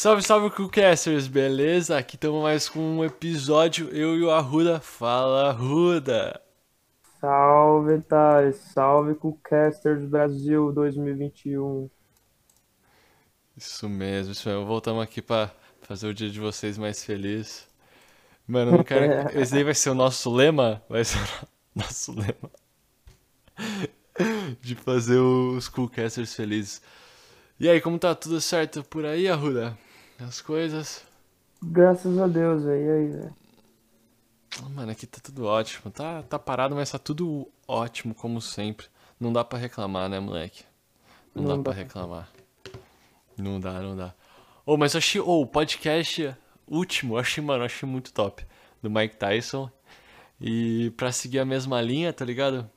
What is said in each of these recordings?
Salve, salve, Cookcasters, beleza? Aqui estamos mais com um episódio, eu e o Arruda. Fala, Arruda! Salve, Thales. Salve, Cookcasters Brasil 2021. Isso mesmo, isso mesmo. Voltamos aqui pra fazer o dia de vocês mais feliz. Mano, não quero. Esse aí vai ser o nosso lema? Vai ser o nosso lema. De fazer os Coolcasters felizes. E aí, como tá tudo certo por aí, Arruda? As coisas? Graças a Deus, velho. E aí, velho? Mano, aqui tá tudo ótimo. Tá, tá parado, mas tá tudo ótimo, como sempre. Não dá pra reclamar, né, moleque? Não, Não dá dá. pra reclamar. Não dá, não dá. Ô, mas eu achei. Ô, o podcast último, eu achei, mano, eu achei muito top. Do Mike Tyson. E pra seguir a mesma linha, tá ligado?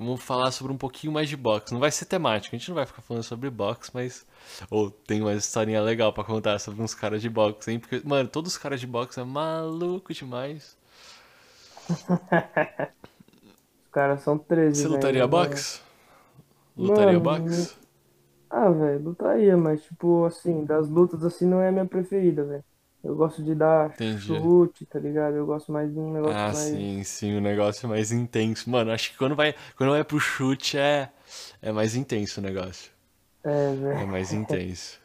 Vamos falar sobre um pouquinho mais de boxe. Não vai ser temático, a gente não vai ficar falando sobre boxe, mas. Ou tem uma historinha legal pra contar sobre uns caras de boxe, hein? Porque, mano, todos os caras de boxe é maluco demais. Os caras são 13, Você velho. lutaria né? boxe? Lutaria Mano, boxe? Ah, velho, lutaria, mas, tipo, assim, das lutas, assim, não é a minha preferida, velho. Eu gosto de dar Entendi. chute, tá ligado? Eu gosto mais de um negócio Ah, mais... sim, sim, o negócio é mais intenso. Mano, acho que quando vai, quando vai pro chute é, é mais intenso o negócio. É, É velho. mais intenso.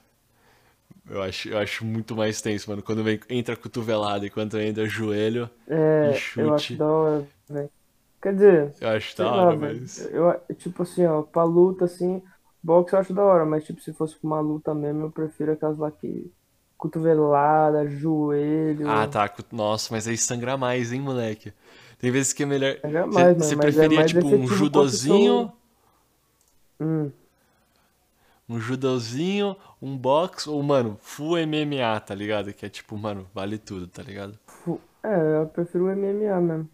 Eu acho, eu acho muito mais tenso, mano. Quando vem, entra cotovelada e quando entra joelho, É, e chute. eu acho da hora, velho. Quer dizer, eu acho da lá, hora, velho. mas. Eu, tipo assim, ó, pra luta, assim, boxe eu acho da hora, mas, tipo, se fosse pra uma luta mesmo, eu prefiro aquelas lá que... Cotovelada, joelho... Ah, tá. Nossa, mas aí sangra mais, hein, moleque? Tem vezes que é melhor. Sangra Você mais, mano, você é preferia, mais tipo, um judozinho, Hum. um judozinho, um box, ou, mano, full MMA, tá ligado? Que é tipo, mano, vale tudo, tá ligado? É, eu prefiro o MMA mesmo.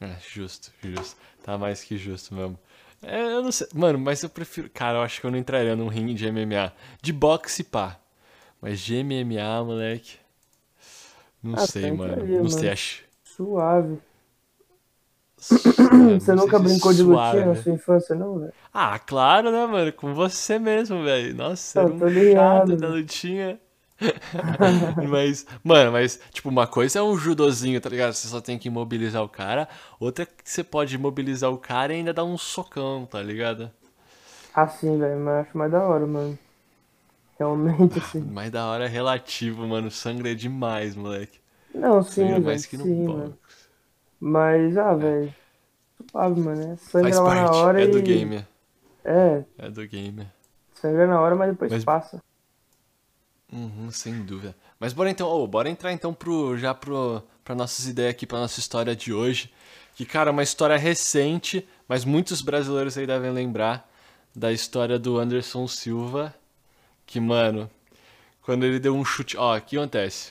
É, justo, justo. Tá mais que justo mesmo. É, eu não sei. Mano, mas eu prefiro. Cara, eu acho que eu não entraria num ringue de MMA. De boxe, pá. Mas de MMA, moleque. Não Ah, sei, mano. Não mano. sei, acho. Suave. Você não nunca brincou de suave. lutinha na sua infância, não, velho? Ah, claro, né, mano? Com você mesmo, velho. Nossa, Eu era um ligado, chato da velho. lutinha. mas, mano, mas, tipo, uma coisa é um judozinho, tá ligado? Você só tem que imobilizar o cara. Outra é que você pode imobilizar o cara e ainda dar um socão, tá ligado? Assim, velho, mas acho mais da hora, mano. Realmente, assim. Mas da hora é relativo, mano. Sangue é demais, moleque. Não, sim, é velho, mais que no sim, boxe. mano. Mas, ah, velho, suave, mano, né? Sangra Faz lá na parte, hora é e... do game. É, É do game. sangra na hora, mas depois Mas- passa. Uhum, sem dúvida. Mas bora então, ô, bora entrar então pro, já pro, pra nossas ideias aqui, pra nossa história de hoje. Que, cara, é uma história recente, mas muitos brasileiros aí devem lembrar da história do Anderson Silva. Que, mano, quando ele deu um chute. Ó, o que acontece?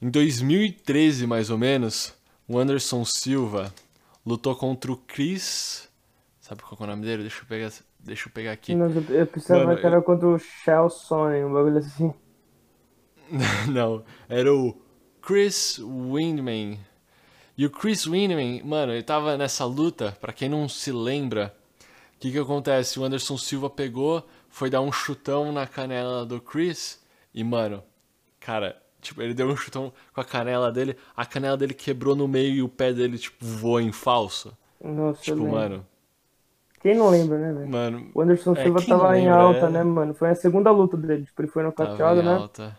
Em 2013, mais ou menos, o Anderson Silva lutou contra o Chris. Sabe qual é o nome dele? Deixa eu pegar, deixa eu pegar aqui. Não, eu, eu pensava Mano, que era contra o Shell Sonic, um bagulho assim. Não, era o Chris Windman. E o Chris Windman, mano, ele tava nessa luta, pra quem não se lembra, o que que acontece? O Anderson Silva pegou, foi dar um chutão na canela do Chris e, mano, cara, tipo, ele deu um chutão com a canela dele, a canela dele quebrou no meio e o pé dele, tipo, voou em falso. Nossa, Tipo, mano, Quem não lembra, né, velho? mano, O Anderson É, Silva não tava em lembra, alta, é. né, mano? Foi a segunda luta dele. Tipo, ele foi nocauteado, em né? alta.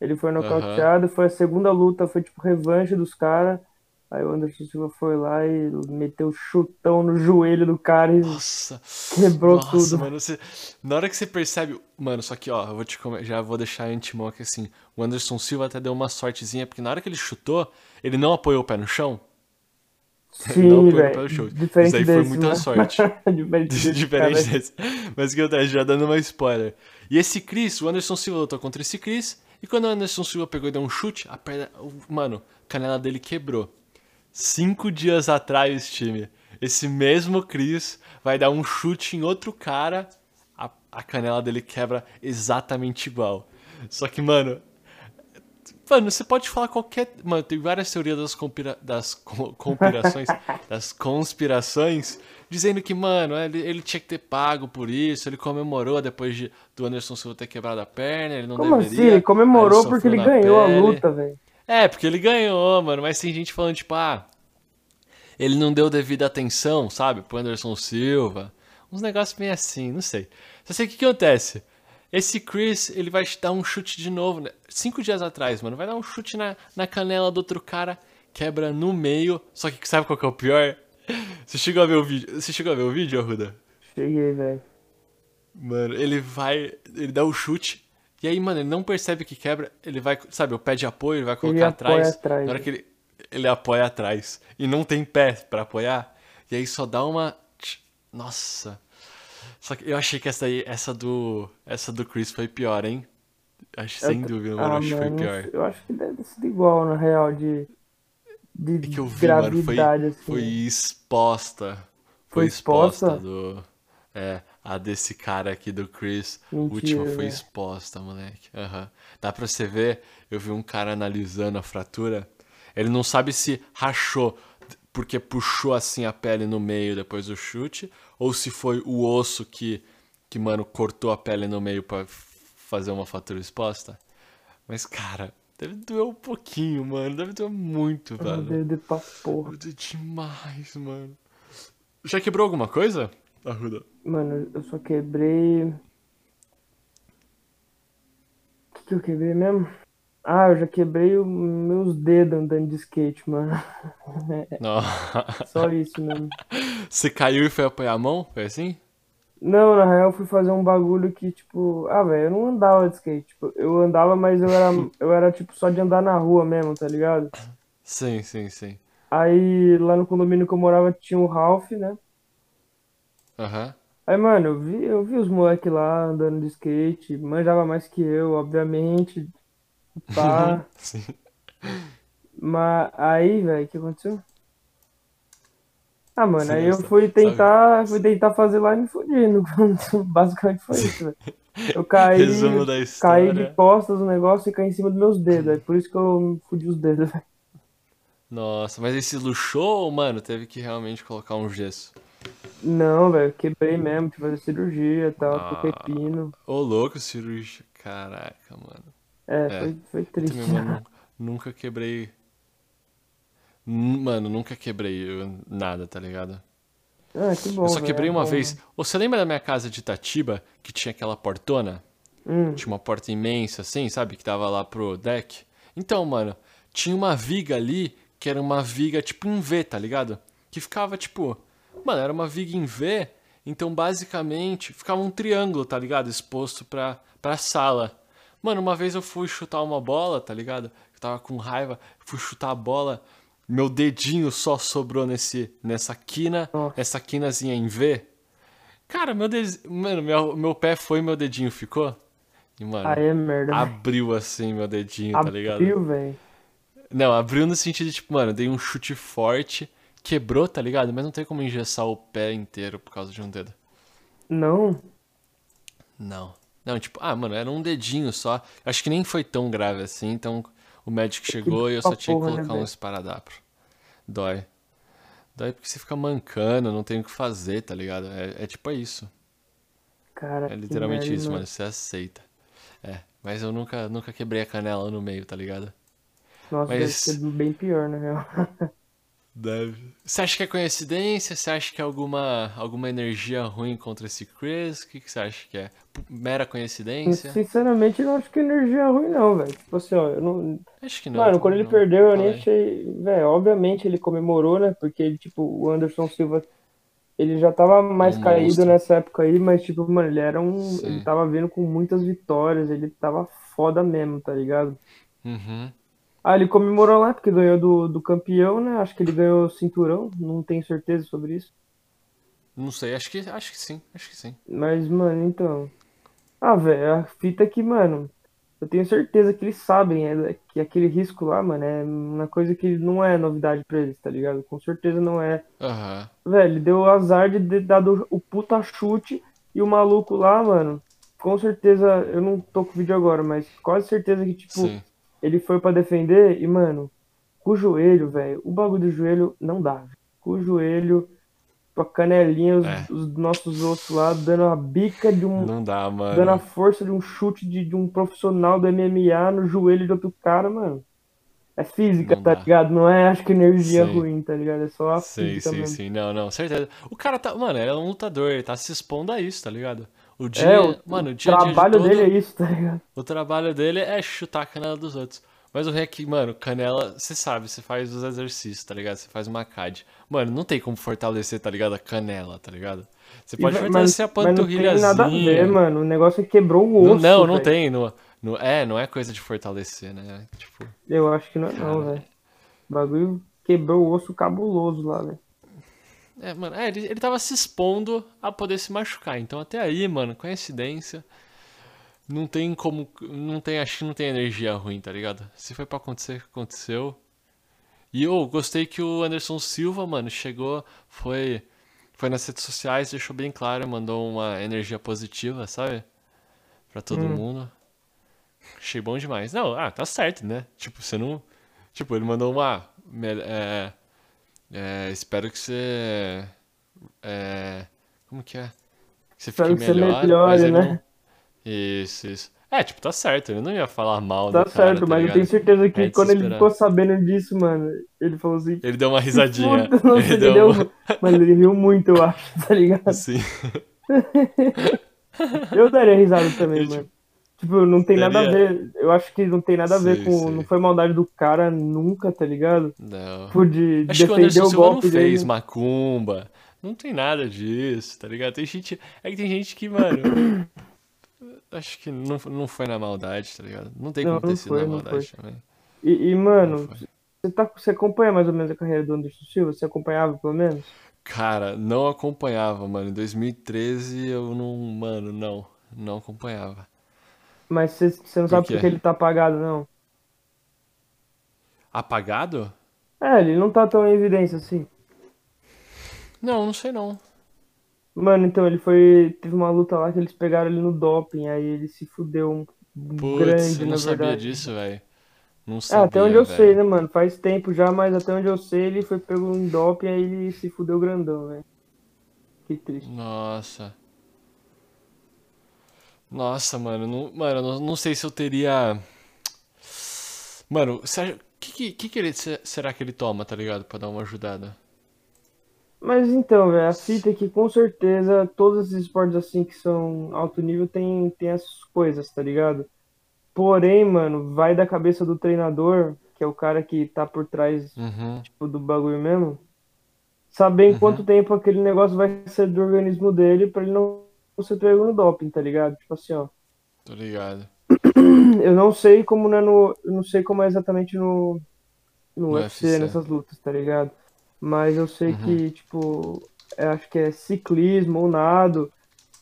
Ele foi nocauteado, foi a segunda luta, foi tipo revanche dos caras. Aí o Anderson Silva foi lá e meteu chutão no joelho do cara e Nossa, quebrou Nossa, tudo. mano, você... na hora que você percebe. Mano, só que, ó, eu vou te já vou deixar antemão aqui assim. O Anderson Silva até deu uma sortezinha, porque na hora que ele chutou, ele não apoiou o pé no chão. Sim, apoiou o pé no velho. Isso aí foi desse, muita mano. sorte. Diferente desse Diferente desse. Mas que eu tô já dando uma spoiler. E esse Chris, o Anderson Silva lutou contra esse Chris. E quando o Anderson Silva pegou e deu um chute, a perna. Mano, a canela dele quebrou. Cinco dias atrás, time, esse mesmo Chris vai dar um chute em outro cara, a, a canela dele quebra exatamente igual. Só que, mano, Mano, você pode falar qualquer. Mano, tem várias teorias das, conspira... das conspirações. das conspirações. Dizendo que, mano, ele, ele tinha que ter pago por isso. Ele comemorou depois de, do Anderson Silva ter quebrado a perna. Ele não Como deveria. assim? Ele comemorou ele porque ele ganhou a pele. luta, velho. É, porque ele ganhou, mano. Mas tem gente falando, tipo, ah. Ele não deu devida atenção, sabe? Pro Anderson Silva. Uns negócios bem assim, não sei. Só sei o que, que acontece. Esse Chris, ele vai te dar um chute de novo. Né? Cinco dias atrás, mano. Vai dar um chute na, na canela do outro cara. Quebra no meio. Só que sabe qual que é o pior? Você chegou a ver o vídeo? Você chegou a ver o vídeo, Arruda? Cheguei, velho. Mano, ele vai. Ele dá o chute. E aí, mano, ele não percebe que quebra. Ele vai, sabe, o pé de apoio, ele vai colocar apoia atrás. atrás, Na hora né? que ele, ele apoia atrás. E não tem pé pra apoiar. E aí só dá uma. Nossa. Só que eu achei que essa aí, essa do. Essa do Chris foi pior, hein? Acho sem Eu- dúvida, mano. Ah, acho que foi pior. Eu acho que deve sido igual, na real, de. De É que eu vi, mano, foi, gravidade, assim. foi exposta. Foi, Foi exposta, exposta? do. É, a desse cara aqui do Chris. Mentira, última foi velho. exposta, moleque. Aham. Dá pra você ver, eu vi um cara analisando a fratura. Ele não sabe se rachou porque puxou assim a pele no meio depois do chute, ou se foi o osso que, que mano, cortou a pele no meio pra f- fazer uma fratura exposta. Mas, cara, deve doer um pouquinho, mano. Deve doer muito, velho. Deve de pra porra. Deve demais, mano. Já quebrou alguma coisa, Arruda? Mano, eu só quebrei. O que, que eu quebrei mesmo? Ah, eu já quebrei os meus dedos andando de skate, mano. Não. Só isso mesmo. Você caiu e foi apoiar a mão? Foi assim? Não, na real, eu fui fazer um bagulho que, tipo, ah, velho, eu não andava de skate. Tipo, eu andava, mas eu era, eu era, tipo, só de andar na rua mesmo, tá ligado? Sim, sim, sim. Aí, lá no condomínio que eu morava, tinha o Ralph, né? Aham. Aí, mano, eu vi, eu vi os moleques lá andando de skate, manjava mais que eu, obviamente. Pá. Sim. Mas aí, velho, o que aconteceu? Ah, mano, Sim, aí eu fui tentar, fui tentar fazer lá e me fudi. no- Basicamente foi isso, velho. Eu caí, Resumo da caí história. de costas no negócio e caí em cima dos meus dedos. É por isso que eu me fudi os dedos, velho. Nossa, mas esse luxou ou, mano, teve que realmente colocar um gesso? Não, velho, quebrei mesmo, tive que fazer cirurgia e tal, Ah. pepino. Ô, louco, cirurgia. Caraca, mano. É, É. Foi, foi triste. também, mano, nunca quebrei. Mano, nunca quebrei nada, tá ligado? Ah, que bom, Eu só quebrei é uma bom, vez. Ô, Você lembra da minha casa de Itatiba, que tinha aquela portona? Hum, Tinha uma porta imensa assim, sabe? Que dava lá pro deck. Então, mano, tinha uma viga ali que era uma viga tipo em V, tá ligado? Que ficava tipo. Mano, era uma viga em V. Então, basicamente, ficava um triângulo, tá ligado? Exposto pra, pra sala. Mano, uma vez eu fui chutar uma bola, tá ligado? Eu tava com raiva, fui chutar a bola. Meu dedinho só sobrou nesse, nessa quina, essa quinazinha em V. Cara, meu dedinho. Mano, meu, meu pé foi e meu dedinho ficou. E, mano, é merda. abriu assim meu dedinho, tá ligado? Abriu, velho. Não, abriu no sentido de, tipo, mano, dei um chute forte, quebrou, tá ligado? Mas não tem como engessar o pé inteiro por causa de um dedo. Não. Não. Não, tipo, ah, mano, era um dedinho só. Acho que nem foi tão grave assim, então o médico chegou e eu só tinha que né, colocar um velho? esparadrapo. Dói. Dói porque você fica mancando, não tem o que fazer, tá ligado? É, é tipo isso. Cara, É literalmente isso, mano. Você aceita. É, mas eu nunca, nunca quebrei a canela no meio, tá ligado? Nossa, Mas- deve ser bem pior, na real. Deve. Você acha que é coincidência? Você acha que é alguma, alguma energia ruim contra esse Chris? O que, que você acha que é? Mera coincidência? Sinceramente, eu não acho que energia é ruim, não, velho. Tipo assim, ó, eu não. Acho que não. Mano, quando ele não. perdeu, eu nem achei. Velho, obviamente ele comemorou, né? Porque ele, tipo, o Anderson Silva, ele já tava mais Um caído monstro. nessa época aí, mas, tipo, mano, ele era um. Sim. Ele tava vindo com muitas vitórias, ele tava foda mesmo, tá ligado? Uhum. Ah, ele comemorou lá porque ganhou do, do campeão, né? Acho que ele ganhou o cinturão, não tenho certeza sobre isso. Não sei, acho que, acho que sim, acho que sim. Mas, mano, então. Ah, velho, a fita é que, mano, eu tenho certeza que eles sabem é, que aquele risco lá, mano, é uma coisa que não é novidade pra eles, tá ligado? Com certeza não é. Aham. Velho, deu o azar de ter dado o puta chute e o maluco lá, mano, com certeza, eu não tô com o vídeo agora, mas quase certeza que, tipo, Sim. Ele foi pra defender e, mano, com o joelho, velho, o bagulho do joelho não dá. Com o joelho, com a canelinha, os, É. os nossos ossos lá, dando a bica de um. Não dá, Dando a mano. força de um chute de, de um profissional do MMA no joelho de outro cara, mano. É física, Não tá dá. ligado? Não é, acho que energia Sim. ruim, tá ligado? É só a Sim, física sim, mesmo. sim. Não, não, certeza. O cara tá. Mano, ele é um lutador, ele tá se expondo a isso, tá ligado? O dia. É, o, mano, o o dia a dia de trabalho todo. dele é isso, tá ligado? O trabalho dele é chutar a canela dos outros. Mas o é que, mano, canela, você sabe, você faz os exercícios, tá ligado? Você faz uma CAD. Mano, não tem como fortalecer, tá ligado? A canela, tá ligado? Você E pode vai- fortalecer a mas não tem panturrilhazinha. nada a ver, mano. O negócio é que quebrou o Não, osso, não, não velho. tem. Não, não, é, não é coisa de fortalecer, né? Tipo, Eu acho que não é não, velho. O bagulho quebrou o osso cabuloso lá, velho. É, mano, é, ele, ele tava se expondo a poder se machucar. Então até aí, mano, coincidência. Não tem como. Não tem, acho que não tem energia ruim, tá ligado? Se foi pra acontecer, aconteceu. E eu gostei que o Anderson Silva, mano, chegou, foi. Foi nas redes sociais, deixou bem claro, mandou uma energia positiva, sabe? Pra todo Hum. mundo. Achei bom demais. Não, ah, tá certo, né? Tipo, você não. Tipo, ele mandou uma. É, é, espero que você. É, como que é? Que você Espero fique que você melhor, melhore, mas ele né? não. Isso, isso. É, tipo, tá certo, ele não ia falar mal Tá do cara, certo, tá mas eu ligado? tenho certeza que É quando ele ficou sabendo disso, mano, ele falou assim. Ele deu uma risadinha. Puta, nossa, ele deu deu. uma... Mas ele riu muito, eu acho, tá ligado? Assim. Eu daria risada também, Ele, mano. Tipo, não tem nada a ver. Eu acho que não tem nada a ver Sei, com. sei. Não foi maldade do cara nunca, tá ligado? Não. Por de Acho que o defender Anderson o Silva não golpe fez dele. macumba. Não tem nada disso, tá ligado? Tem gente. É que tem gente que, mano. acho que não, não foi na maldade, tá ligado? Não tem Não, como ter não sido foi, na não maldade também. E, e, Não mano, você, tá, você acompanha mais ou menos a carreira do Anderson Silva? Você acompanhava pelo menos? Cara, não acompanhava, mano. Em 2013 eu não. Mano, não. Não acompanhava. Mas você, não Por sabe quê? porque ele tá apagado, não? Apagado? É, ele não tá tão em evidência assim. Não, não sei não. Mano, então ele foi. Teve uma luta lá que eles pegaram ele no doping, aí ele se fudeu um Putz, grande, eu não na sabia verdade. disso, velho. Não É, sabia, até onde eu sei, né, mano? Faz tempo já, mas até onde eu sei ele foi pego em doping, aí ele se fudeu grandão, velho. Que triste. Nossa. Nossa, mano, não, mano, não, não sei se eu teria. Mano, o que, que, que, ele, se- será que ele toma, tá ligado? Pra dar uma ajudada. Mas então, velho, a fita é que com certeza todos esses esportes assim que são alto nível tem, tem essas coisas, tá ligado? Porém, mano, vai da cabeça do treinador, que é o cara que tá por trás Uhum. tipo, do bagulho mesmo, saber em Uhum. quanto tempo aquele negócio vai ser do organismo dele pra ele não ser pego no doping, tá ligado? Tipo assim, ó. Tô ligado. Eu não sei como é no, eu não sei como é exatamente no no No UFC, UFC. nessas lutas, tá ligado? Mas eu sei Uhum. que, tipo, eu acho que é ciclismo ou nado.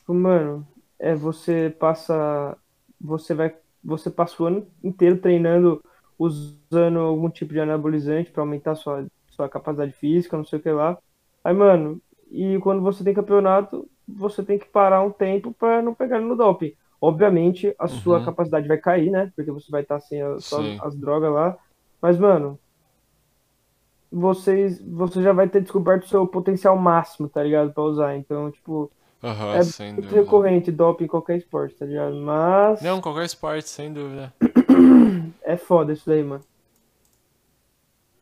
Tipo, mano, é você passa você vai você passa o ano inteiro treinando usando algum tipo de anabolizante pra aumentar sua sua capacidade física, não sei o que lá. Aí, mano, e quando você tem campeonato, você tem que parar um tempo pra não pegar no doping. Obviamente, a sua Uhum. capacidade vai cair, né? Porque você vai estar sem a- só Sim. as drogas lá. Mas, mano, vocês, você já vai ter descoberto o seu potencial máximo, tá ligado? Pra usar. Então, tipo, Aham, é sem muito dúvida. recorrente doping em qualquer esporte, tá ligado? Mas Não, qualquer esporte, sem dúvida. é foda isso daí, mano.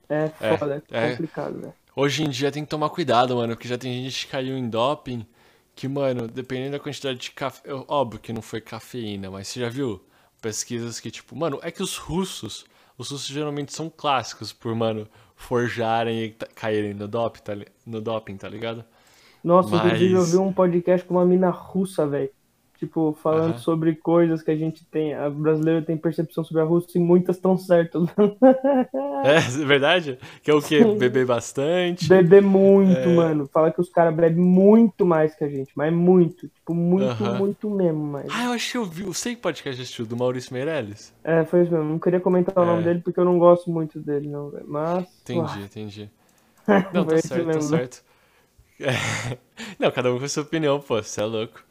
É É, foda, é é. complicado, velho. Hoje em dia tem que tomar cuidado, mano, porque já tem gente que caiu em doping que, mano, dependendo da quantidade de café. Óbvio que não foi cafeína, mas você já viu pesquisas que, tipo, mano, é que os russos, os russos geralmente são clássicos por, mano, forjarem e caírem no doping, tá, no doping, tá ligado? Nossa, inclusive eu Mas- vi um podcast com uma mina russa, velho. Tipo, falando Aham. sobre coisas que a gente tem. A brasileira tem percepção sobre a Rússia e muitas estão certas. É, é verdade? Que é o quê? Beber bastante? Beber muito, É. mano. Fala que os caras bebem muito mais que a gente, mas muito. Tipo, muito, Aham. muito mesmo, mas. Ah, eu acho que eu vi. Eu sei que podcast assistiu, do Maurício Meirelles. É, foi isso mesmo. Não queria comentar o É. nome dele porque eu não gosto muito dele, não, velho. Mas. Entendi, entendi. Não, tá certo, tá certo. É. Não, cada um com a sua opinião, pô. Você é louco.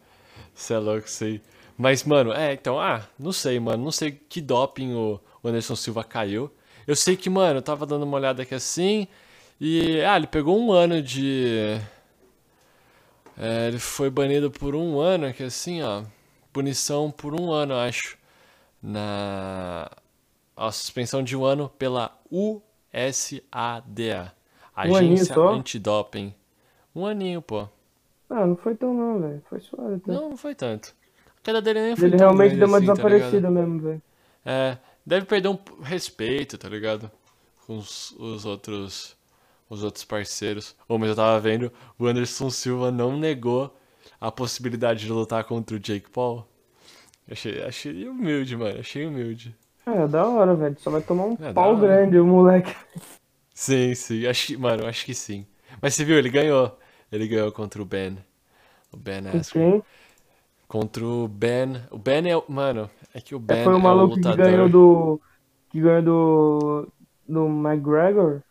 Você é louco, sei. Mas, mano, é, então, ah, não sei, mano. Não sei que doping o, Anderson Silva caiu. Eu sei que, mano, eu tava dando uma olhada aqui assim. E. Ah, ele pegou um ano de. É, ele foi banido por um ano, aqui assim, ó. Punição por um ano, acho. Na. A suspensão de um ano pela USADA. Um Agência só? Antidoping. Um aninho, pô. Ah, não foi tão não, velho. Foi suave até. Não, não foi tanto. A queda dele nem foi Ele tão realmente deu uma assim, tá desaparecida mesmo, velho. É, deve perder um respeito, tá ligado? Com os, os outros os outros parceiros. Ô, mas eu tava vendo, o Anderson Silva não negou a possibilidade de lutar contra o Jake Paul. Achei, achei humilde, mano. Achei humilde. É, da hora, velho. Só vai tomar um É, pau grande o moleque. Sim, sim. Acho, mano, acho que sim. Mas você viu, ele ganhou. Ele ganhou contra o Ben. O Ben Askren. Contra o Ben. O Ben é o. Mano, é que o Ben É, foi o é o maluco que ganhou do. Que ganhou do. Do McGregor?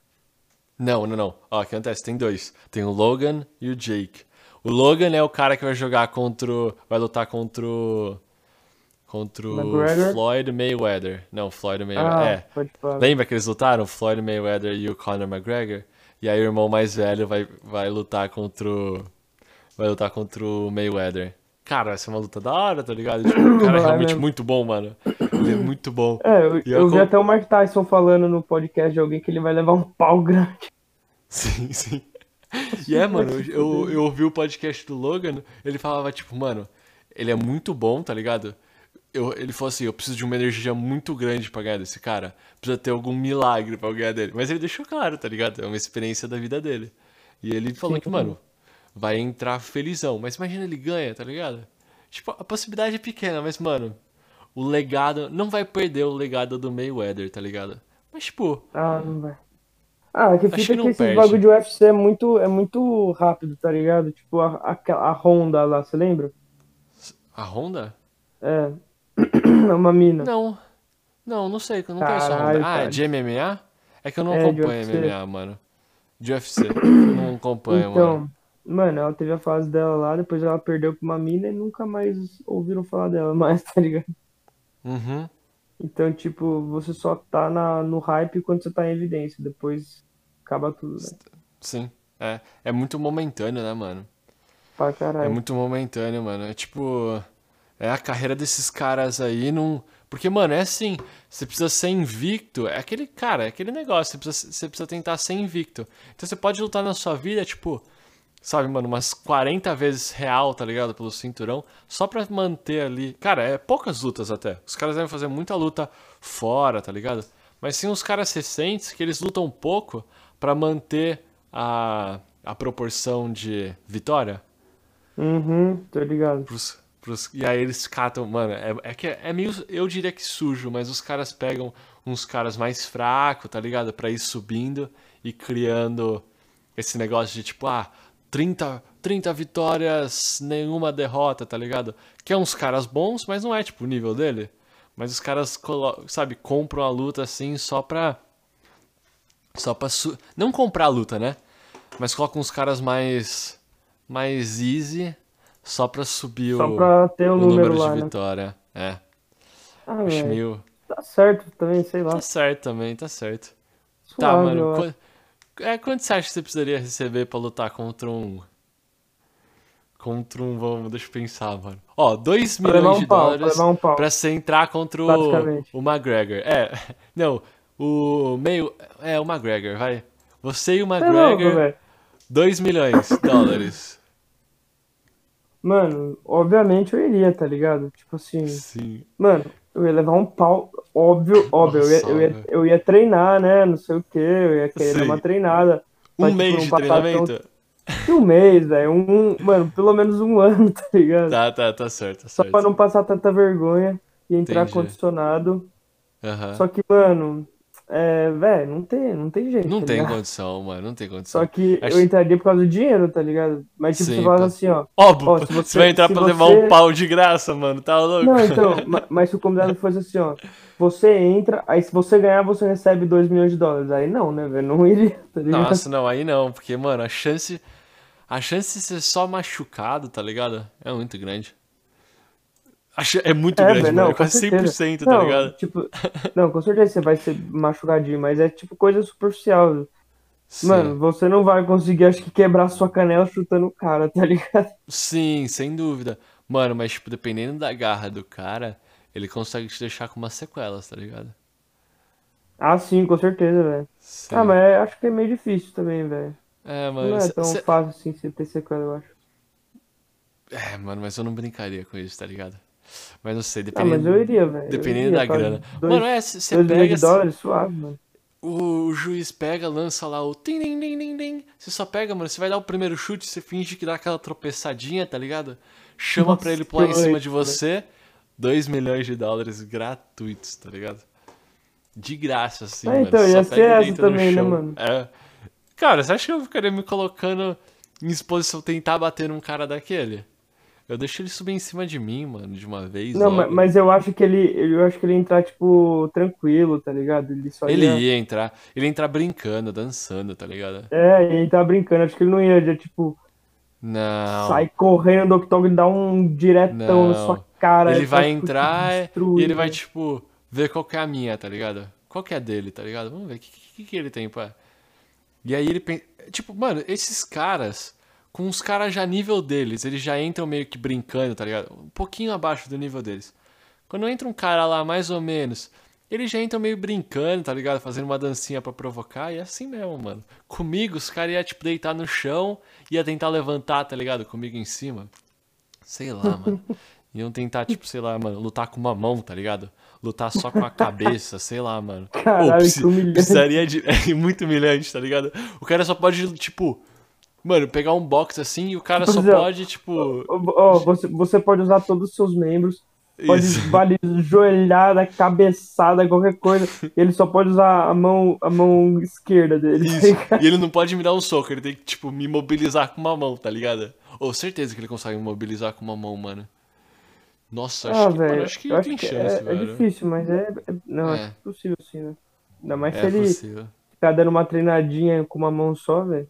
Não, não, não. Ó, o que acontece? Tem dois. Tem o Logan e o Jake. O Logan é o cara que vai jogar contra. o- Vai lutar contra o. Contra o McGregor? Floyd Mayweather. Não, Floyd Mayweather. Ah, É. Lembra que eles lutaram? Floyd Mayweather e o Conor McGregor? E aí o irmão mais velho vai, vai lutar contra o. Vai lutar contra o Mayweather. Cara, vai ser uma luta da hora, tá ligado? Tipo, o cara é realmente mesmo. muito bom, mano. Ele é muito bom. É, eu, eu vi acon- até o Mike Tyson falando no podcast de alguém que ele vai levar um pau grande. Sim, sim. E é, mano, eu, eu ouvi o podcast do Logan, ele falava, tipo, mano, ele é muito bom, tá ligado? Eu, ele falou assim, eu preciso de uma energia muito grande pra ganhar desse cara. Precisa ter algum milagre pra eu ganhar dele. Mas ele deixou claro, tá ligado? É uma experiência da vida dele. E ele falou Sim. que, mano, vai entrar felizão. Mas imagina ele ganha, tá ligado? Tipo, a possibilidade é pequena, mas, mano, o legado. Não vai perder o legado do Mayweather, tá ligado? Mas, tipo, Ah, não vai. Ah, que Acho fita que que, perde. bagulho de UFC é muito, é muito rápido, tá ligado? Tipo, a, a, a Honda lá, você lembra? a Honda? É. É uma mina. Não. Não, não sei, eu não conheço Caralho, Honda. Ah, é de MMA? É que eu não É, acompanho. MMA, mano. De UFC. Eu não acompanho, Então, mano. mano, ela teve a fase dela lá, depois ela perdeu pra uma mina e nunca mais ouviram falar dela mais, tá ligado? Uhum. Então, tipo, você só tá na, no hype quando você tá em evidência, depois acaba tudo, né? Sim. É, é muito momentâneo, né, mano? Pra É caralho. muito momentâneo, mano. É tipo. É a carreira desses caras aí não. Porque, mano, é assim. Você precisa ser invicto. É aquele, cara, é aquele negócio. Você precisa, você precisa tentar ser invicto. Então você pode lutar na sua vida, tipo. Sabe, mano, umas 40 vezes real, tá ligado? Pelo cinturão. Só pra manter ali. Cara, é poucas lutas até. Os caras devem fazer muita luta fora, tá ligado? Mas tem uns caras recentes que eles lutam pouco pra manter a, a proporção de vitória. Uhum, tô ligado. Pros, pros, e aí eles catam, mano, é, é que é meio, eu diria que sujo, mas os caras pegam uns caras mais fracos, tá ligado? Pra ir subindo e criando esse negócio de tipo, ah, 30, 30 vitórias, nenhuma derrota, tá ligado? Que é uns caras bons, mas não é tipo o nível dele. Mas os caras, sabe, compram a luta assim só pra. Só pra. Não comprar a luta, né? Mas colocam uns caras mais. Mais easy só pra subir Só o, pra ter o o número número lá, de né? vitória. É. Ah, Acho meio. tá certo também, sei lá. Tá certo também, tá certo. Tá, Suave, mano. eu acho. Qu é, quanto você acha que você precisaria receber pra lutar contra um. Contra um. Vamos, deixa eu pensar, mano. Ó, 2 Pra levar milhões um de pau, pra dólares levar um pau. pra você entrar contra o, o McGregor. É, não, o meio. É, o McGregor, vai. Você e o é McGregor, velho. 2 milhões de dólares. Mano, obviamente eu iria, tá ligado? Tipo assim, Sim. mano, eu ia levar um pau, óbvio, óbvio, eu ia, eu, ia, eu ia treinar, né? Não sei o que, eu ia querer dar uma treinada. Um que, mês tipo, de não passar treinamento? tão- Um mês, velho. Um, mano, pelo menos um ano, tá ligado? Tá, tá, tá certo, tá Só certo. pra não passar tanta vergonha e entrar Entendi. condicionado. Aham. Só que, mano, é, velho, não tem, não tem jeito. Não tá tem ligado? condição, mano, não tem condição. Só que Acho- eu entraria por causa do dinheiro, tá ligado? Mas tipo, Sim, você fala pô. assim, ó. Óbvio, Ó, você, você- vai entrar pra levar você- um pau de graça, mano, tá louco? Não, então, ma- mas se o convidado fosse assim, ó. Você entra, aí se você ganhar, você recebe 2 milhões de dólares. Aí não, né, velho? Não iria, tá ligado? Nossa, não, aí não, porque, mano, a chance. A chance de ser só machucado, tá ligado? É muito grande. É muito É, grande, velho, mano. não, É quase certeza. 100%, tá Não, ligado? tipo, não, com certeza você vai ser machucadinho, mas é tipo coisa superficial. Sim. Mano, você não vai conseguir, acho que, quebrar sua canela chutando o cara, tá ligado? Sim, sem dúvida. Mano, mas, tipo, dependendo da garra do cara, ele consegue te deixar com umas sequelas, tá ligado? Ah, sim, com certeza, velho. Ah, mas é- acho que é meio difícil também, velho. É, Não mano. é cê- tão cê- fácil assim você ter sequela, eu acho. É, mano, mas eu não brincaria com isso, tá ligado? Mas não sei, Ah, dependendo. mas eu iria, velho. Dependendo iria, da quase grana. Dois, Mano, é, você dois milhões pega. de dólares, suave, mano. O juiz pega, lança lá o tim tim tim tim tim. Você só pega, mano. Você vai dar o primeiro chute, você finge que dá aquela tropeçadinha, tá ligado? Chama Nossa, pra ele pular em cima de você. 2 milhões de dólares gratuitos, tá ligado? De graça, assim, É, mano. então, ia pega ser essa também, né, mano? É. Cara, você acha que eu ficaria me colocando em exposição tentar bater num cara daquele? Eu deixo ele subir em cima de mim, mano, de uma vez. Não, logo. mas eu acho que ele. Eu acho que ele ia entrar, tipo, tranquilo, tá ligado? Ele só Ele ia. ia entrar. Ele ia entrar brincando, dançando, tá ligado? É, ele tava brincando, acho que ele não ia, já, tipo, Não. sair correndo do octógono e dar um diretão na Não. sua cara. ele vai tipo, te entrar e destruir, ele vai, tipo, ver qual que é a minha, tá ligado? Qual que é a dele, tá ligado? Vamos ver, o que, que, que ele tem, pá? E aí ele pensa. Tipo, mano, esses caras, com os caras já nível deles, eles já entram meio que brincando, tá ligado? Um pouquinho abaixo do nível deles. Quando entra um cara lá, mais ou menos, eles já entram meio brincando, tá ligado? Fazendo uma dancinha pra provocar, e é assim mesmo, mano. Comigo, os caras iam, tipo, deitar no chão, ia tentar levantar, tá ligado? Comigo em cima. Sei lá, mano. Iam tentar, tipo, sei lá, mano, lutar com uma mão, tá ligado? Lutar só com a cabeça, sei lá, mano. Caralho, preci- que humilhante. precisaria de. É muito humilhante, tá ligado? O cara só pode, tipo. Mano, pegar um box assim e o cara só Pois é. pode, tipo. Ó, você, você pode usar todos os seus membros, pode Isso. vale joelhada, cabeçada, qualquer coisa. Ele só pode usar a mão, a mão esquerda dele. tá Isso. E ele não pode me dar um soco, ele tem que, tipo, me mobilizar com uma mão, tá ligado? Ou certeza que ele consegue me mobilizar com uma mão, mano. Nossa, acho Ah, que, mano, velho, acho que acho tem que chance, é, é velho. difícil, mas é. é- não, É. é possível sim, né? Ainda mais se É ele possível. ficar dando uma treinadinha com uma mão só, velho.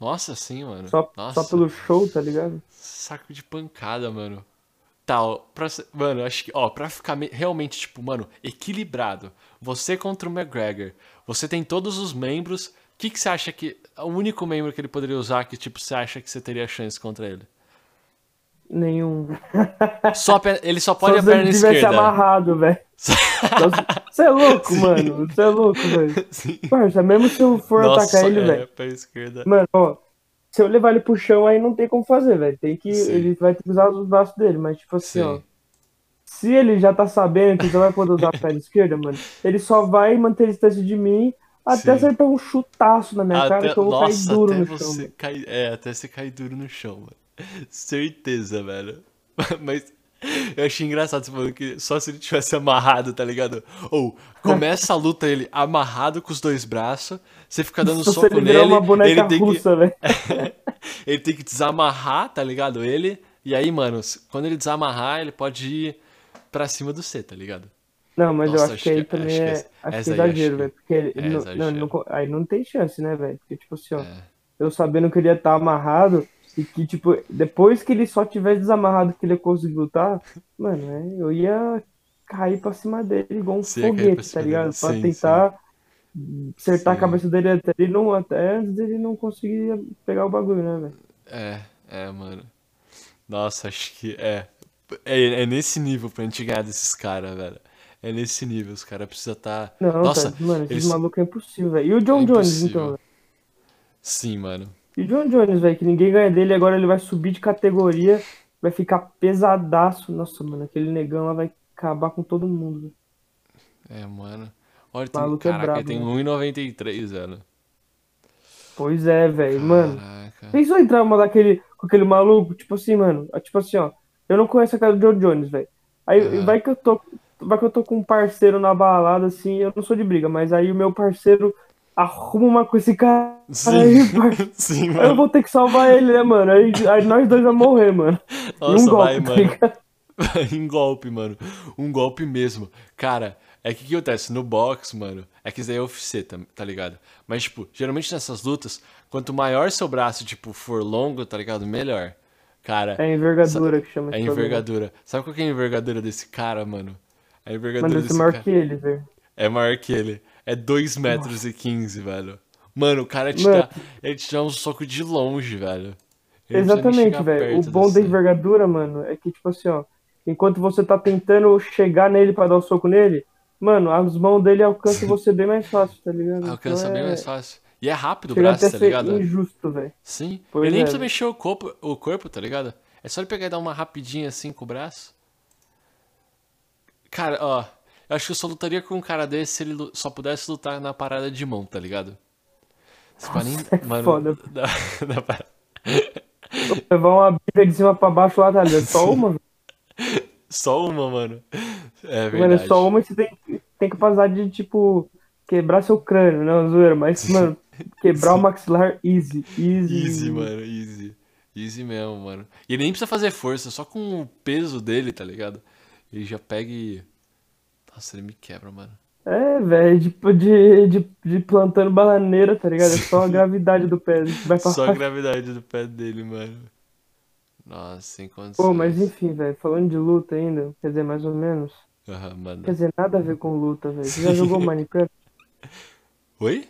Nossa, sim, mano. Só, Nossa, só pelo show, tá ligado? saco de pancada, mano. Tá, ó, pra, mano, acho que, ó, pra ficar me- realmente, tipo, mano, equilibrado. Você contra o McGregor. Você tem todos os membros. O que, que você acha que. O único membro que ele poderia usar que, tipo, você acha que você teria chance contra ele? Nenhum. Só ele só Só pode a se ele perna tivesse esquerda. amarrado, velho. Você é louco, mano. Você é louco, velho. Sim. Parça, mesmo se eu for Nossa, atacar ele, é, velho. perna esquerda. Mano, ó. Se eu levar ele pro chão, aí não tem como fazer, velho. Tem que. Sim. Ele vai ter que usar os braços dele. Mas, tipo assim, Sim. ó. Se ele já tá sabendo que só vai poder usar a perna esquerda, mano, ele só vai manter distância de mim até Sim. acertar um chutaço na minha cara Até- que eu vou nossa, cair duro no chão. cair, é, até você cair duro no chão, mano. Certeza, velho. Mas eu achei engraçado você falando que só se ele tivesse amarrado, tá ligado? Ou começa a luta ele amarrado com os dois braços, você fica dando soco nele, ele tem que russa, velho. ele tem que desamarrar, tá ligado? Ele. E aí, mano, quando ele desamarrar, ele pode ir pra cima do C, tá ligado? Não, mas Nossa, eu acho acho que aí que- também acho que é. Acho que é exagero, que velho. Porque ele, é não, não, aí não tem chance, né, velho? Porque, tipo assim, ó. É. Eu sabendo que ele ia estar amarrado e que, tipo, depois que ele só tivesse desamarrado que ele ia conseguir lutar, mano, é, eu ia cair pra cima dele igual um Você foguete, tá ligado? dele, Pra sim, tentar acertar Sim. a cabeça dele até ele não, até antes dele não conseguir pegar o bagulho, né, velho? É, é, mano. Nossa, acho que é. É, é nesse nível pra gente ganhar desses caras, velho. É nesse nível, os caras precisam estar. Não, Nossa, tá, mano, esses eles- malucos é impossível, velho. E o John É Jones, então, velho? Sim, mano. E o John Jones, velho, que ninguém ganha dele, agora ele vai subir de categoria, vai ficar pesadaço. Nossa, mano, aquele negão lá vai acabar com todo mundo, velho. É, mano. Olha, tem, Maluco é caraca, brabo, ele tem né? 1,93, velho. Pois é, velho, mano. Pensou em entrar uma daquele, com aquele maluco, tipo assim, mano, tipo assim, ó, eu não conheço a cara do John Jones, velho. Aí Aham. vai que eu tô, vai que eu tô com um parceiro na balada, assim, eu não sou de briga, mas aí o meu parceiro arruma uma com esse cara aí, Sim, parça. sim, Aí eu mano. vou ter que salvar ele, né, mano? Aí, aí nós dois vamos morrer, mano. Em um Nossa, golpe, vai, tá mano. um golpe, mano. Um golpe mesmo. Cara, é que o que acontece? No box, mano, é que isso aí é UFC, tá, tá ligado? Mas, tipo, geralmente nessas lutas, quanto maior seu braço, tipo, for longo, tá ligado? Melhor. Cara, É a envergadura que chama é envergadura. Sabe qual que é a envergadura desse cara, mano? A envergadura Mano, desse esse maior cara que ele, velho. É maior que ele. É 2 metros e 15, velho. Mano, o cara te Mano. dá, ele te dá um soco de longe, velho. Ele Exatamente, velho. O bom da envergadura, mano, é que, tipo assim, ó, enquanto você tá tentando chegar nele pra dar o soco nele, mano, as mãos dele alcançam você bem mais fácil, tá ligado? Alcança Então bem é- mais fácil. E é rápido o Chega braço, até tá ligado? injusto, velho. Sim. Pois ele nem é, precisa velho. mexer o corpo, o corpo, tá ligado? É só ele pegar e dar uma rapidinha assim com o braço. Cara, ó, eu acho que eu só lutaria com um cara desse se ele só pudesse lutar na parada de mão, tá ligado? Esse paninho, é mano, foda. da- Levar uma bica de cima pra baixo lá, tá ligado? Só uma. Só uma, mano. É Mano, verdade. é só uma e você tem, tem capacidade de, tipo, quebrar seu crânio, não, zoeira, mas, mano, quebrar o maxilar easy, easy. Easy, mano, easy. Easy mesmo, mano. E ele nem precisa fazer força, só com o peso dele, tá ligado? Ele já pega e. Nossa, ele me quebra, mano. É, velho, tipo, de, de, de plantando bananeira, tá ligado? É só a gravidade do pé, vai pra Só a gravidade do pé dele, mano. Nossa, sem condições. Pô, mas enfim, velho, falando de luta ainda, quer dizer, mais ou menos. Aham, manda. Quer dizer, nada a ver com luta, velho. Você já jogou Minecraft? Oi?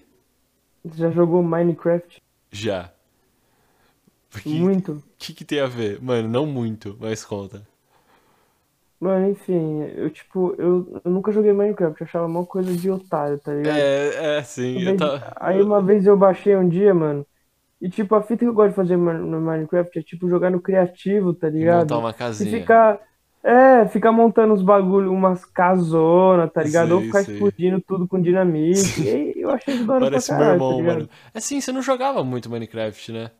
Você já jogou Minecraft? Já. O Muito. que que tem a ver? Mano, não muito, mas conta. Mano, enfim, eu, tipo, eu, eu nunca joguei Minecraft, eu achava uma coisa de otário, tá ligado? É, é, sim. Eu Aí- tava... Aí uma vez eu baixei um dia, mano. E tipo, a fita que eu gosto de fazer no Minecraft é tipo jogar no criativo, tá E ligado? montar uma E casinha. ficar. É, ficar montando uns bagulho, umas casonas, tá ligado? Ou Sei, ficar sei. explodindo tudo com dinamite. E aí eu achei pra Parece meu caralho, irmão, tá mano. É sim, você não jogava muito Minecraft, né?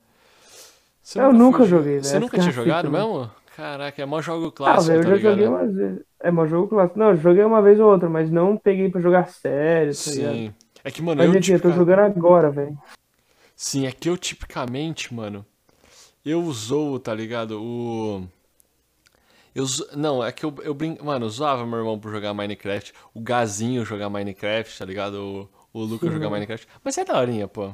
Você Eu nunca joguei, velho. Você nunca tinha que jogado mesmo? Caraca, é mó jogo Ah, clássico, velho, eu tá já ligado? joguei umas vezes. É, mas jogo clássico. Não, eu joguei uma vez ou outra, mas não peguei pra jogar sério, tá ligado? Sim. É que, mano, Mas eu, enfim, eu tô tipica- jogando agora, velho. Sim, é que eu tipicamente, mano, eu usou, tá ligado? O. Eu, não, é que eu, eu brin... Mano, eu zoava meu irmão por jogar Minecraft, o Gazinho jogar Minecraft, tá ligado? O, o Lucas jogar. Minecraft. Mas é daorinha, pô.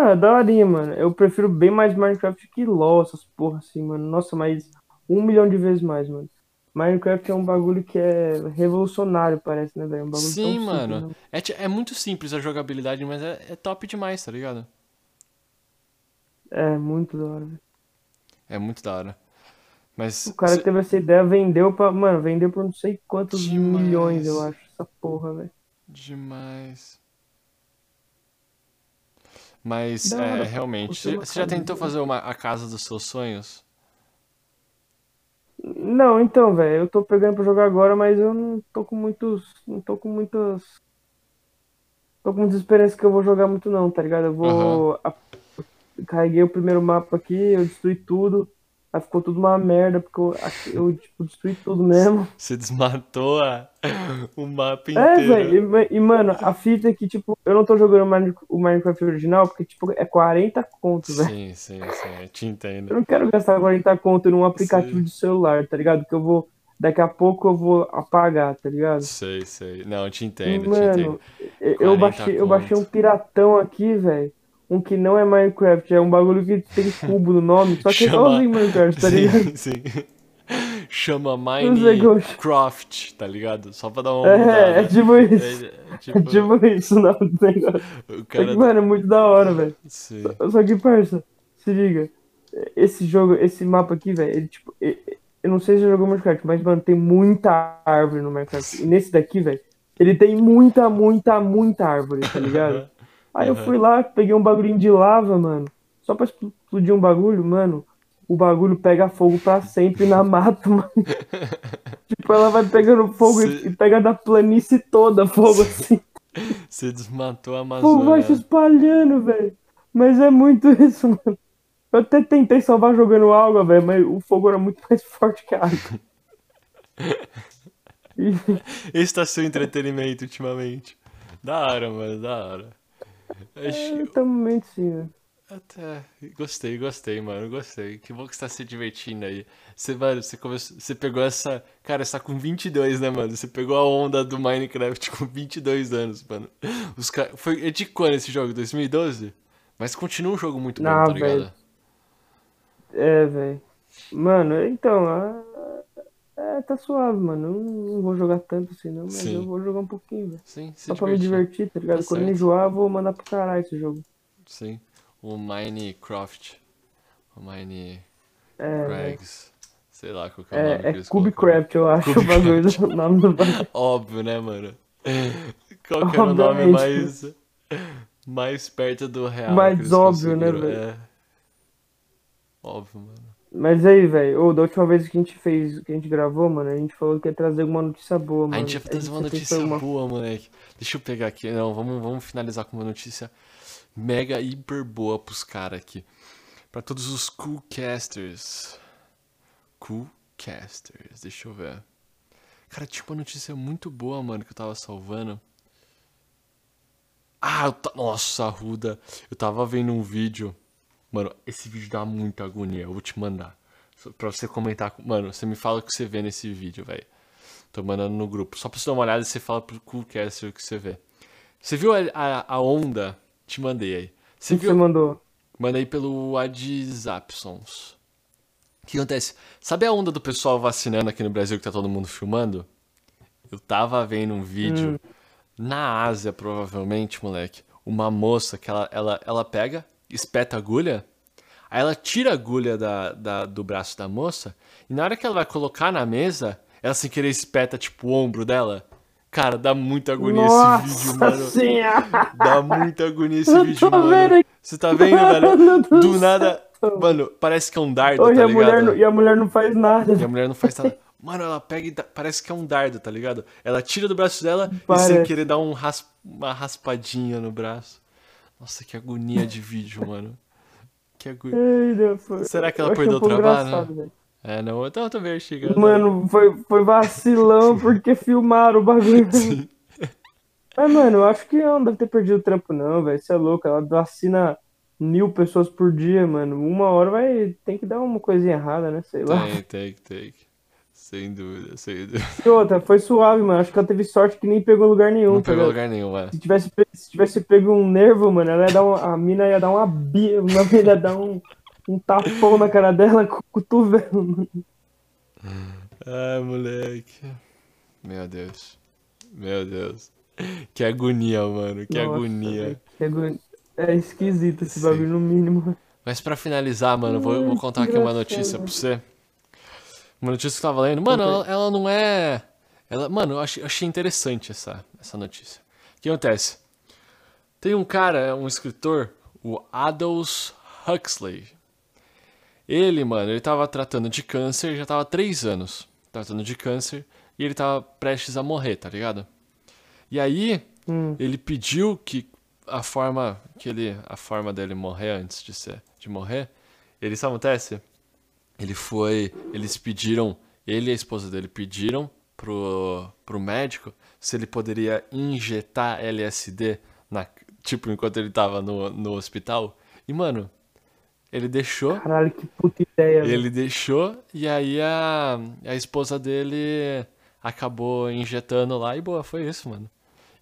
Ah, daorinha, mano. Eu prefiro bem mais Minecraft que LoL, essas porra assim, mano. Nossa, mas um milhão de vezes mais, mano. Minecraft é um bagulho que é revolucionário, parece, né, velho? Um bagulho tão Sim, simples, mano. né? É, é muito simples a jogabilidade, mas é, é top demais, tá ligado? É, muito da hora, velho. É muito da hora. Mas. O cara que teve essa ideia vendeu pra. Mano, vendeu por não sei quantos Demais. milhões, eu acho, essa porra, velho. Demais. Mas, Da é, realmente. Você não já tentou fazer uma, a casa dos seus sonhos? Não, então, velho, eu tô pegando pra jogar agora, mas eu não tô com muitos. Não tô com muitas. Tô com muitas esperanças que eu vou jogar muito, não, tá ligado? Eu vou. a- Carreguei o primeiro mapa aqui, eu destruí tudo. Aí ficou tudo uma merda, porque eu, eu tipo, destruí tudo mesmo. Você desmatou a- o mapa É, inteiro. velho, e, e, mano, a fita é que, tipo, eu não tô jogando o Mine- o Minecraft original, porque, tipo, é 40 conto, velho. Sim, sim, sim. Eu te Eu entendo. não quero gastar 40 conto num aplicativo Sim. de celular, tá ligado? Que eu vou. Daqui a pouco eu vou apagar, tá ligado? Sei, sei. Não, eu te entendo, eu te Mano, entendo. eu- 40 eu baixei, eu baixei um piratão aqui, velho. Um que não é Minecraft, é um bagulho que tem cubo no nome, só que é Chama- igualzinho Minecraft, tá ligado? Sim, sim. Chama Minecraft, tá ligado? Só pra dar uma É, mudada. é tipo isso. É, é, É tipo, tipo isso o nome do negócio. o Só cara... que, mano, é muito da hora, velho. Sim. Só que, parça, se liga. Esse jogo, esse mapa aqui, velho, ele tipo. Eu não sei se você jogou Minecraft, mas, mano, tem muita árvore no Minecraft. E nesse daqui, velho, ele tem muita, muita, muita árvore, tá ligado? Aí eu Aham. fui lá, peguei um bagulhinho de lava, mano. Só pra explodir um bagulho, mano. O bagulho pega fogo pra sempre na mata, mano. Tipo, ela vai pegando fogo e- Cê- e pega da planície toda fogo assim. Você desmatou a O fogo vai se Amazônia. espalhando, velho. Mas é muito isso, mano. Eu até tentei salvar jogando água, velho, mas o fogo era muito mais forte que a água. Esse tá seu entretenimento ultimamente. Da hora, mano, da hora. Acho- É, também sim, né? Até. Gostei, gostei, mano. Gostei. Que bom que você tá se divertindo aí. Você, mano, você, começou, você pegou essa. Cara, você tá com 22, né, mano? Você pegou a onda do Minecraft com 22 anos, mano. Os ca... Foi é de quando esse jogo? 2012? Mas continua um jogo muito bom, Não, tá ligado? velho. É, velho. Mano, então, a- é, tá suave, mano. Eu não vou jogar tanto assim, não, mas Sim. eu vou jogar um pouquinho, velho. Sim, Só pra me divertir. divertir, tá ligado? Tá Quando eu enjoar, eu vou mandar pro caralho esse jogo. Sim. O Minecraft. O Mine É, Crags. Sei lá qual que é o nome é, que é. Cubecraft, eu acho o bagulho do nome do bagulho. Óbvio, né, mano? Qual que era o nome mais, mais perto do real? Mais óbvio, né, velho? É. Óbvio, mano. Mas aí, velho, da última vez que a gente fez, que a gente gravou, mano, a gente falou que ia trazer alguma notícia boa, mano. A gente ia trazer uma notícia boa, moleque. Deixa eu pegar aqui. Não, vamos, vamos finalizar com uma notícia mega hiper boa pros caras aqui. Pra todos os coolcasters. Coolcasters, deixa eu ver. Cara, tinha uma notícia muito boa, mano, que eu tava salvando. Ah, eu ta- nossa, Ruda. Eu tava vendo um vídeo. Mano, esse vídeo dá muita agonia. Eu vou te mandar. Só Pra você comentar. com- Mano, você me fala o que você vê nesse vídeo, velho. Tô mandando no grupo. Só pra você dar uma olhada e você fala pro Coolcaster o que você vê. Você viu a, a, a onda? Te mandei aí. Você que você viu? mandou? Mandei pelo WhatsAppsons. O que acontece? Sabe a onda do pessoal vacinando aqui no Brasil que tá todo mundo filmando? Eu tava vendo um vídeo na Ásia, provavelmente, moleque. Uma moça que ela, ela, ela pega, espeta a agulha, aí ela tira a agulha da, da- do braço da moça, e na hora que ela vai colocar na mesa, ela sem querer espeta, tipo, o ombro dela. Cara, dá muita agonia Nossa esse vídeo, mano. senhora! Dá muita agonia esse vídeo, mano. vendo. Você tá vendo, velho? Do nada. Mano, parece que é um dardo, Hoje tá ligado? mulher não, e a mulher não faz nada. E a mulher não faz nada. Mano, ela pega e dá- parece que é um dardo, tá ligado? Ela tira do braço dela e sem Parece. querer dar um ras- uma raspadinha no braço. Nossa, que agonia de vídeo, mano. Que agonia. Será que ela achei perdeu o trabalho, né? É, não, então eu também chegando. Mano, foi, foi vacilão porque filmaram o bagulho. Mas, mano, eu acho que ela não deve ter perdido o trampo, não, velho. Você é louco. Ela vacina mil pessoas por dia, mano. Uma hora vai. Tem que dar uma coisinha errada, né? Sei lá. Tem, tem, tem. Sem dúvida, sem dúvida. E outra, foi suave, mano. Acho que ela teve sorte que nem pegou lugar nenhum, Não tá pegou lugar nenhum, mano. Se tivesse, se tivesse pego um nervo, mano, ela ia dar uma, a mina ia dar uma bi, a mina ia dar um, um tapão na cara dela com o cotovelo. mano. Ai, moleque. Meu Deus. Meu Deus. Que agonia, mano. Que Nossa, agonia. que agonia. É esquisito esse Sim. bagulho, no mínimo. Mas pra finalizar, mano, vou, vou contar aqui uma notícia pra você. Uma notícia que eu tava lendo. Mano, ela, ela não é. Ela, mano, eu achei, eu achei interessante essa, essa notícia. O que acontece? Tem um cara, um escritor, o Aldous Huxley. Ele, mano, ele tava tratando de câncer, já tava há três anos tratando de câncer, e ele tava prestes a morrer, tá ligado? E aí, Hum. ele pediu que a forma que ele a forma dele morrer antes de ser de morrer ele sabe o que acontece ele foi eles pediram ele e a esposa dele pediram pro pro médico se ele poderia injetar LSD na tipo enquanto ele tava no, no hospital e mano ele deixou Caralho, que puta ideia, ele deixou e aí a, a esposa dele acabou injetando lá e boa, foi isso, mano.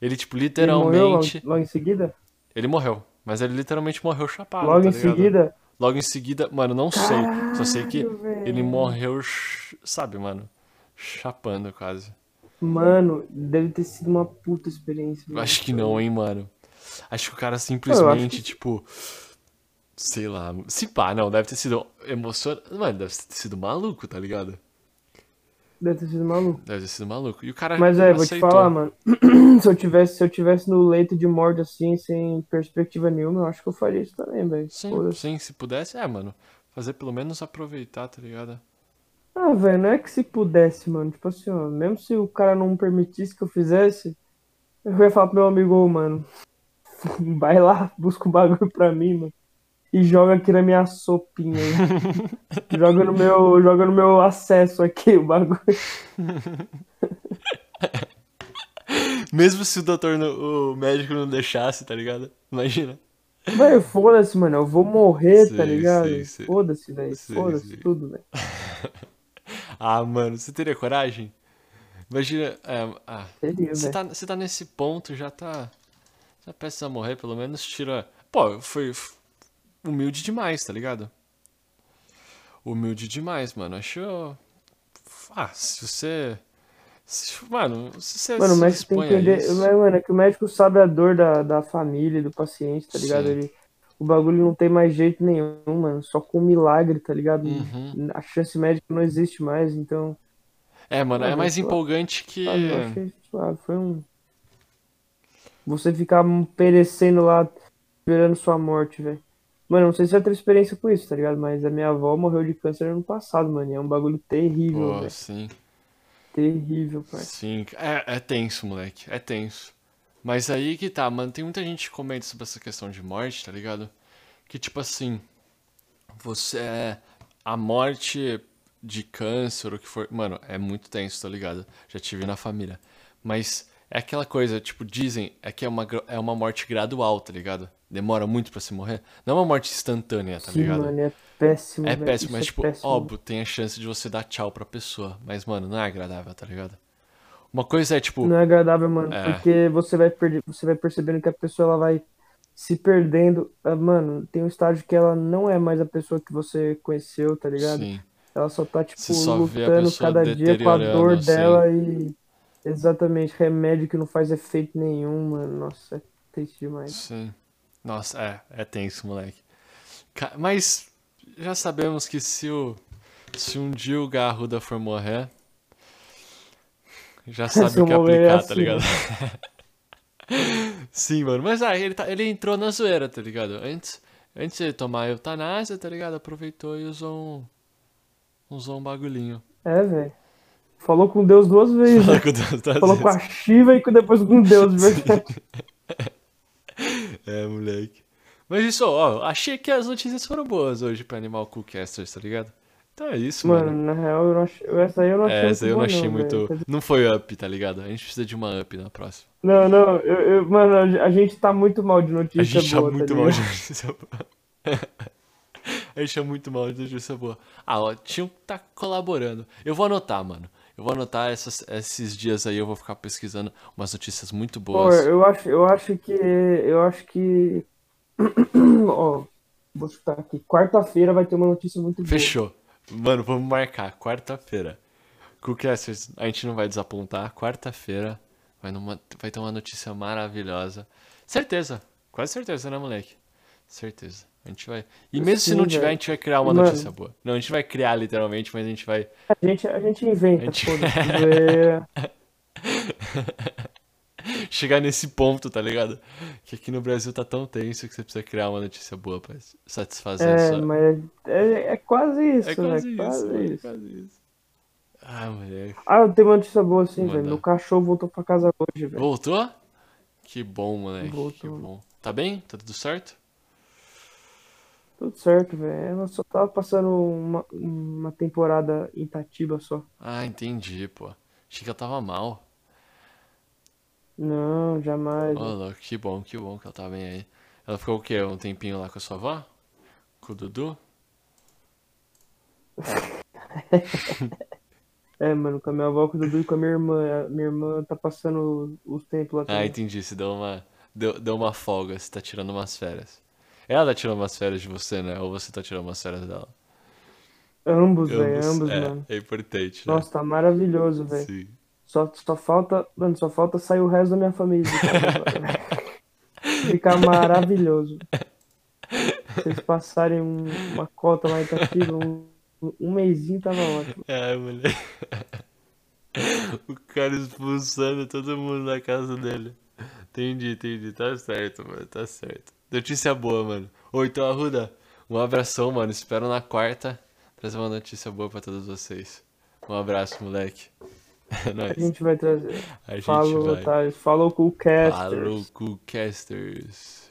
Ele, tipo, Ele morreu logo, literalmente. logo em seguida? Ele morreu. Mas ele literalmente morreu chapado. Logo tá em ligado? seguida? Logo em seguida, mano, não sei. Só sei que Caralho, ele morreu, sabe, mano? Chapando quase. Mano, deve ter sido uma puta experiência. Acho que não, hein, mano. Acho que o cara simplesmente, tipo. Sei lá. Se pá, não, deve ter sido emocionante. Mano, deve ter sido maluco, tá ligado? Deve ter sido maluco. Deve ter sido maluco. E o cara Mas é, vou te aceitou. falar, mano. se eu tivesse, se eu tivesse no leito de morte assim, sem perspectiva nenhuma, eu acho que eu faria isso também, velho. Sim, sim, se pudesse, é, mano. Fazer pelo menos aproveitar, tá ligado? Ah, velho, não é que se pudesse, mano. Tipo assim, ó, mesmo se o cara não permitisse que eu fizesse, eu ia falar pro meu amigo, ô, mano, vai lá, busca um bagulho pra mim, mano. E joga aqui na minha sopinha joga no meu, joga no meu acesso aqui o bagulho. Mesmo se o doutor, não- o médico não deixasse, tá ligado? Imagina. Velho, foda-se, mano, eu vou morrer, tá ligado? Foda-se, velho, foda-se tudo, velho. Ah, mano, você teria coragem? Imagina. é, ah, Seria, você tá, você tá nesse ponto, já tá. Já prestes a morrer, pelo menos tira. Pô, foi humilde demais, tá ligado? Humilde demais, mano. Acho. Ah, se você. se- Mano, se você Mano, mas você tem que entender. isso- Mas, mano, é que o médico sabe a dor da, da família, do paciente, tá ligado? Sim. Ele, o bagulho não tem mais jeito nenhum, mano. Só com milagre, tá ligado? Uhum. A chance médica não existe mais, então. É, mano, é Mano, mais eu- empolgante que. Sabe, eu achei suave. Foi um. Você ficar perecendo lá, esperando sua morte, velho. Mano, eu não sei se você já teve experiência com isso, tá ligado? Mas a minha avó morreu de câncer ano passado, mano. e É um bagulho terrível, Pô, velho. sim. Terrível, pai. Sim, é, é tenso, moleque. É tenso. Mas aí que tá, mano. Tem muita gente que comenta sobre essa questão de morte, tá ligado? Que tipo assim. Você é. A morte de câncer, o que for. Mano, é muito tenso, tá ligado? Já tive na família. Mas é aquela coisa, tipo, dizem. É que é uma, é uma morte gradual, tá ligado? Demora muito pra se morrer. Não é uma morte instantânea, tá Sim, ligado? mano, é péssimo, É velho. péssimo, mas é tipo, péssimo. óbvio, tem a chance de você dar tchau pra pessoa. Mas, mano, não é agradável, tá ligado? Uma coisa é, tipo, Não é agradável, mano, É. porque você vai perder, você vai percebendo que a pessoa ela vai se perdendo. Ah, Mano, tem um estágio que ela não é mais a pessoa que você conheceu, tá ligado? sim. Ela só tá, tipo, só lutando cada dia com a dor assim. dela e. Exatamente, remédio que não faz efeito nenhum, mano. Nossa, é triste demais. Sim. Nossa, é, é tenso, moleque. Mas já sabemos que se o se um dia o Garruda for morrer, já sabe o que é aplicar, tá assim, ligado? Sim, mano. Mas ah, ele, tá, ele entrou na zoeira, tá ligado? Antes, antes de ele tomar a eutanásia, tá ligado? Aproveitou e usou um, usou um bagulhinho. É, velho. Falou com Deus duas vezes. Fala né? com Deus duas Falou com a vezes. Shiva e depois com Deus, de verdade. É, moleque. Mas isso, ó, achei que as notícias foram boas hoje pra Animal Coolcasters, tá ligado? Então é isso, mano. Mano, na real, eu não achei, essa aí eu não achei É, muito essa eu não achei não, muito. dizer, Não foi up, tá ligado? A gente precisa de uma up na próxima. Não, não, eu, eu- mano, a gente tá muito mal de notícia A gente boa, tá tá muito mal de notícia boa. A gente tá muito mal de notícia boa. Ah, ó, tinham que tá colaborando. Eu vou anotar, mano. Eu vou anotar essas- esses dias aí, eu vou ficar pesquisando umas notícias muito Pô, boas. eu acho, eu acho que, eu acho que, ó, vou chutar aqui, quarta-feira vai ter uma notícia muito boa. Fechou. Mano, vamos marcar. Quarta-feira. Coolcasters, a gente não vai desapontar. Quarta-feira vai, numa- vai ter uma notícia maravilhosa. Certeza. Quase certeza, né, moleque? Certeza. A gente vai. E mesmo se Sim, não tiver, velho. a gente vai criar uma Mano. notícia boa. Não, a gente vai criar literalmente, mas a gente vai. A gente, a gente inventa, A gente- chegar nesse ponto, tá ligado? Que aqui no Brasil tá tão tenso que você precisa criar uma notícia boa pra satisfazer É, sua- mas é, é quase isso, É quase né? isso, Quase mano, é isso. quase isso. Ah, moleque. Ah, eu tenho uma notícia boa assim, velho. Meu cachorro voltou pra casa hoje, velho. Voltou? Que bom, moleque. Que Voltou. bom. Tá bem? Tá tudo certo? Tudo certo, velho. Ela só tava passando uma, uma temporada em Itatiba só. Ah, entendi, pô. Achei que ela tava mal. Não, jamais. Ô, louco, que bom, que bom que ela tá bem aí. Ela ficou o quê? Um tempinho lá com a sua avó? Com o Dudu? É, mano, com a minha avó, com o Dudu e com a minha irmã. A minha irmã tá passando os tempos lá Ah, também. entendi. Você deu uma, deu, deu uma folga, você tá tirando umas férias. Ela tá tirando umas férias de você, né? Ou você tá tirando umas férias dela? Ambos, velho, Ambos. ambos, é, mano. é importante, né? Nossa, tá maravilhoso, velho. Sim. Só, só falta, mano, só falta sair o resto da minha família. Ficar maravilhoso. Se vocês passarem um- uma cota lá em Itatiba, um, um mêsinho tava ótimo. É, moleque. O cara expulsando todo mundo da casa dele. Entendi, entendi. Tá certo, mano. Tá certo. Notícia boa, mano. Ô, então, Arruda, um abração, mano. Espero na quarta trazer uma notícia boa pra todos vocês. Um abraço, moleque. É A nóis. gente vai trazer. A gente Falou, vai. Thales. Falou com o Caster. Falou, Coolcasters.